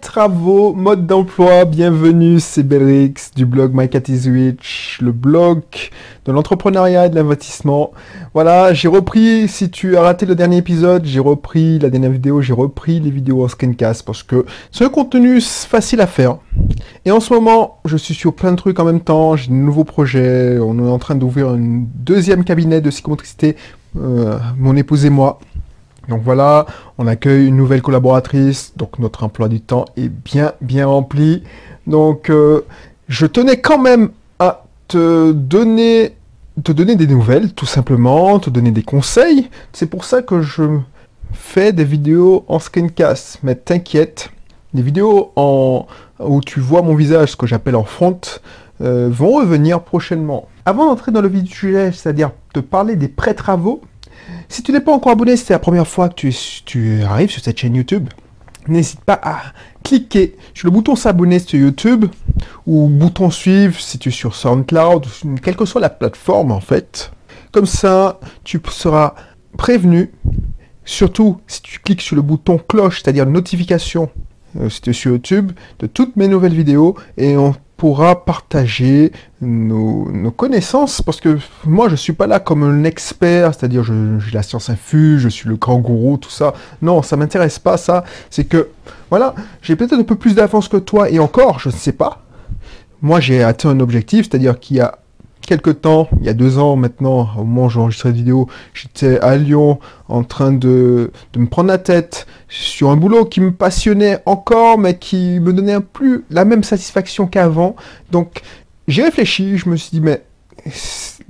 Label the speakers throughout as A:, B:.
A: travaux, mode d'emploi, bienvenue, c'est Belrix du blog My Cat is le blog de l'entrepreneuriat et de l'investissement. Voilà, j'ai repris, si tu as raté le dernier épisode, j'ai repris la dernière vidéo, j'ai repris les vidéos en screencast parce que c'est un contenu facile à faire. Et en ce moment, je suis sur plein de trucs en même temps, j'ai de nouveaux projets, on est en train d'ouvrir un deuxième cabinet de psychomotricité, euh, mon épouse et moi. Donc voilà, on accueille une nouvelle collaboratrice, donc notre emploi du temps est bien bien rempli. Donc euh, je tenais quand même à te donner des nouvelles, tout simplement, te donner des conseils. C'est pour ça que je fais des vidéos en screencast. Mais t'inquiète, les vidéos en, où tu vois mon visage, ce que j'appelle en front, euh, vont revenir prochainement. Avant d'entrer dans le vif du sujet, c'est-à-dire te parler des pré-travaux, si tu n'es pas encore abonné, c'est la première fois que tu, tu arrives sur cette chaîne YouTube, n'hésite pas à cliquer sur le bouton s'abonner sur YouTube ou bouton suivre si tu es sur SoundCloud, quelle que soit la plateforme en fait. Comme ça, tu seras prévenu, surtout si tu cliques sur le bouton cloche, c'est-à-dire notification euh, si tu es sur YouTube, de toutes mes nouvelles vidéos et on pourra partager nos, connaissances, parce que moi je suis pas là comme un expert, c'est-à-dire j'ai la science infuse, je suis le grand gourou, tout ça. Non, ça m'intéresse pas ça. C'est que, voilà, j'ai peut-être un peu plus d'avance que toi, et encore, je ne sais pas. Moi j'ai atteint un objectif, c'est-à-dire qu'il y a quelque temps, il y a deux ans maintenant, au moment où j'enregistrais cette vidéo, j'étais à Lyon en train de, me prendre la tête sur un boulot qui me passionnait encore, mais qui me donnait plus la même satisfaction qu'avant. Donc j'ai réfléchi, je me suis dit, mais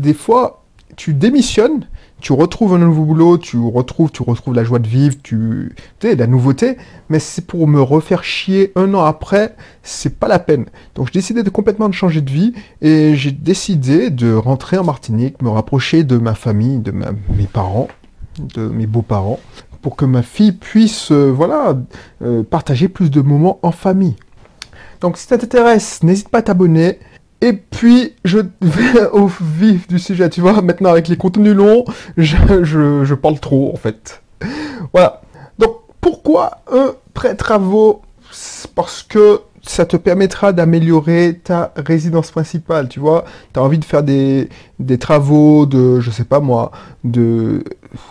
A: des fois, tu démissionnes tu retrouves un nouveau boulot, tu retrouves, tu retrouves la joie de vivre, tu, sais, la nouveauté, mais c'est pour me refaire chier un an après, c'est pas la peine. Donc j'ai décidé de complètement de changer de vie et j'ai décidé de rentrer en Martinique, me rapprocher de ma famille, de mes parents, de mes beaux-parents, pour que ma fille puisse, euh, voilà, euh, partager plus de moments en famille. Donc si ça t'intéresse, n'hésite pas à t'abonner. Et puis, je vais au vif du sujet, tu vois, maintenant avec les contenus longs, je, parle trop en fait. Voilà. Donc, pourquoi un prêt-travaux Parce que ça te permettra d'améliorer ta résidence principale, tu vois. Tu as envie de faire des, des, travaux de, je sais pas moi, de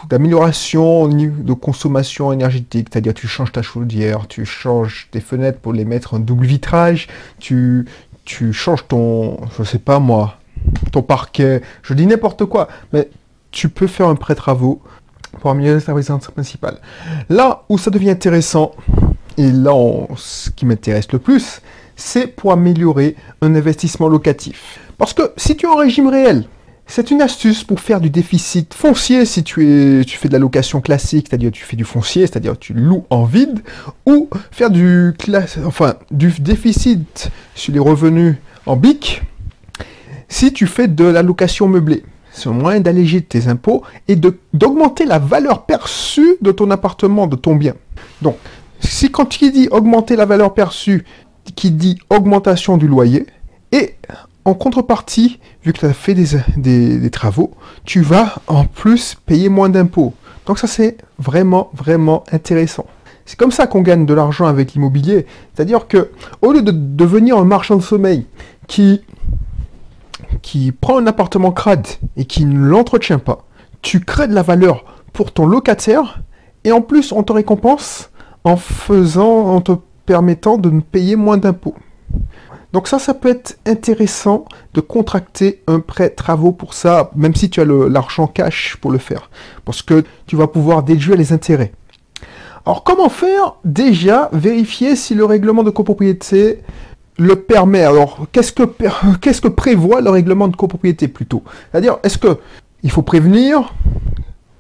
A: d'amélioration de consommation énergétique, c'est-à-dire tu changes ta chaudière, tu changes tes fenêtres pour les mettre en double vitrage, tu, tu changes ton, je sais pas moi, ton parquet, je dis n'importe quoi, mais tu peux faire un prêt-travaux pour améliorer ta résidence principale. Là où ça devient intéressant, et là ce qui m'intéresse le plus, c'est pour améliorer un investissement locatif. Parce que si tu es en régime réel, c'est une astuce pour faire du déficit foncier si tu, es, tu fais de la location classique, c'est-à-dire tu fais du foncier, c'est-à-dire tu loues en vide, ou faire du, enfin, du déficit sur les revenus en BIC si tu fais de la location meublée. C'est un moyen d'alléger tes impôts et d'augmenter la valeur perçue de ton appartement, de ton bien. Donc, si quand tu dis augmenter la valeur perçue, qui dit augmentation du loyer, et en contrepartie, vu que tu as fait des, travaux, tu vas en plus payer moins d'impôts. Donc ça c'est vraiment vraiment intéressant. C'est comme ça qu'on gagne de l'argent avec l'immobilier. C'est-à-dire que au lieu de devenir un marchand de sommeil qui, qui prend un appartement crade et qui ne l'entretient pas, tu crées de la valeur pour ton locataire et en plus on te récompense en faisant, en te permettant de payer moins d'impôts. Donc ça, ça peut être intéressant de contracter un prêt travaux pour ça, même si tu as l'argent cash pour le faire, parce que tu vas pouvoir déduire les intérêts. Alors comment faire Déjà, vérifier si le règlement de copropriété le permet? Alors qu'est-ce que, prévoit le règlement de copropriété plutôt? C'est-à-dire, est-ce que il faut prévenir?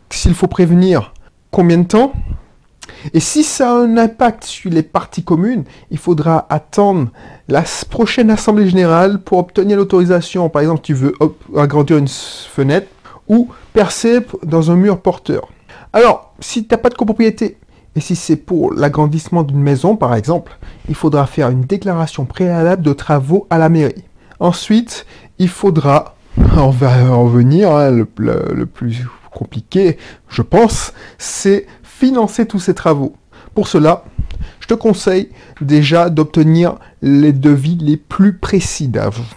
A: S'il faut prévenir, combien de temps? Et si ça a un impact sur les parties communes, il faudra attendre la prochaine Assemblée Générale pour obtenir l'autorisation. Par exemple, tu veux agrandir une fenêtre ou percer dans un mur porteur. Alors, si tu n'as pas de copropriété, et si c'est pour l'agrandissement d'une maison, par exemple, il faudra faire une déclaration préalable de travaux à la mairie. Ensuite, il faudra, on va en venir, hein, le plus compliqué, je pense, c'est financer tous ces travaux. Pour cela, je te conseille déjà d'obtenir les devis les plus précis,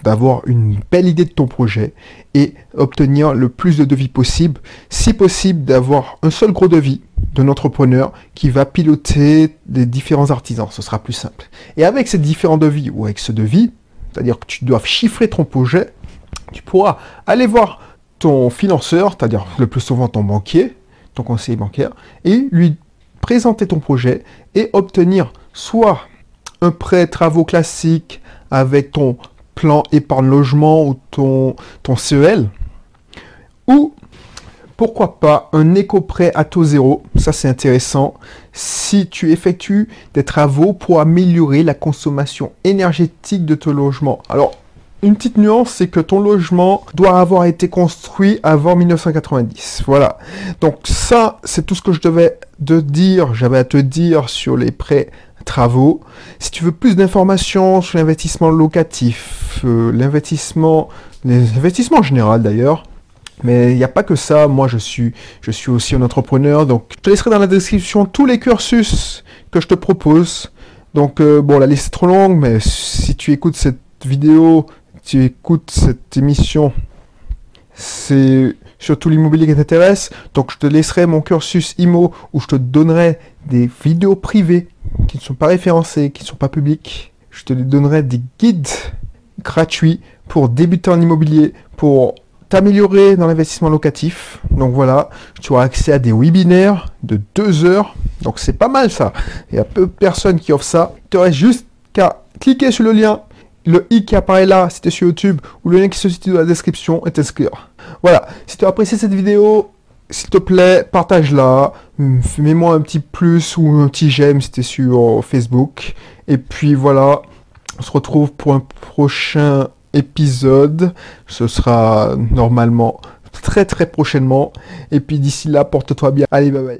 A: d'avoir une belle idée de ton projet et obtenir le plus de devis possible. Si possible, d'avoir un seul gros devis d'un entrepreneur qui va piloter des différents artisans. Ce sera plus simple. Et avec ces différents devis ou avec ce devis, c'est-à-dire que tu dois chiffrer ton projet, tu pourras aller voir ton financeur, c'est-à-dire le plus souvent ton banquier, ton conseiller bancaire, et lui présenter ton projet et obtenir soit un prêt travaux classique avec ton plan épargne logement ou ton, ton CEL, ou pourquoi pas un éco-prêt à taux zéro, ça c'est intéressant, si tu effectues des travaux pour améliorer la consommation énergétique de ton logement. Alors, une petite nuance, c'est que ton logement doit avoir été construit avant 1990. Voilà. Donc ça, c'est tout ce que je devais te dire, j'avais à te dire sur les prêts travaux. Si tu veux plus d'informations sur l'investissement locatif, euh, l'investissement, les investissements en général d'ailleurs, mais il n'y a pas que ça, moi je suis, je suis aussi un entrepreneur, donc je te laisserai dans la description tous les cursus que je te propose. Donc euh, bon, la liste est trop longue, mais si tu écoutes cette vidéo tu écoutes cette émission, c'est surtout l'immobilier qui t'intéresse. Donc je te laisserai mon cursus IMO où je te donnerai des vidéos privées qui ne sont pas référencées, qui ne sont pas publiques. Je te donnerai des guides gratuits pour débuter en immobilier, pour t'améliorer dans l'investissement locatif. Donc voilà, tu auras accès à des webinaires de deux heures. Donc c'est pas mal ça. Il y a peu de personnes qui offrent ça. Tu aurais juste qu'à cliquer sur le lien le i qui apparaît là, si tu sur YouTube, ou le lien qui se situe dans la description, et t'inscrire. Voilà, si tu as apprécié cette vidéo, s'il te plaît, partage-la, mets-moi un petit plus ou un petit j'aime si tu es sur Facebook. Et puis voilà, on se retrouve pour un prochain épisode. Ce sera normalement très très prochainement. Et puis d'ici là, porte-toi bien. Allez, bye bye.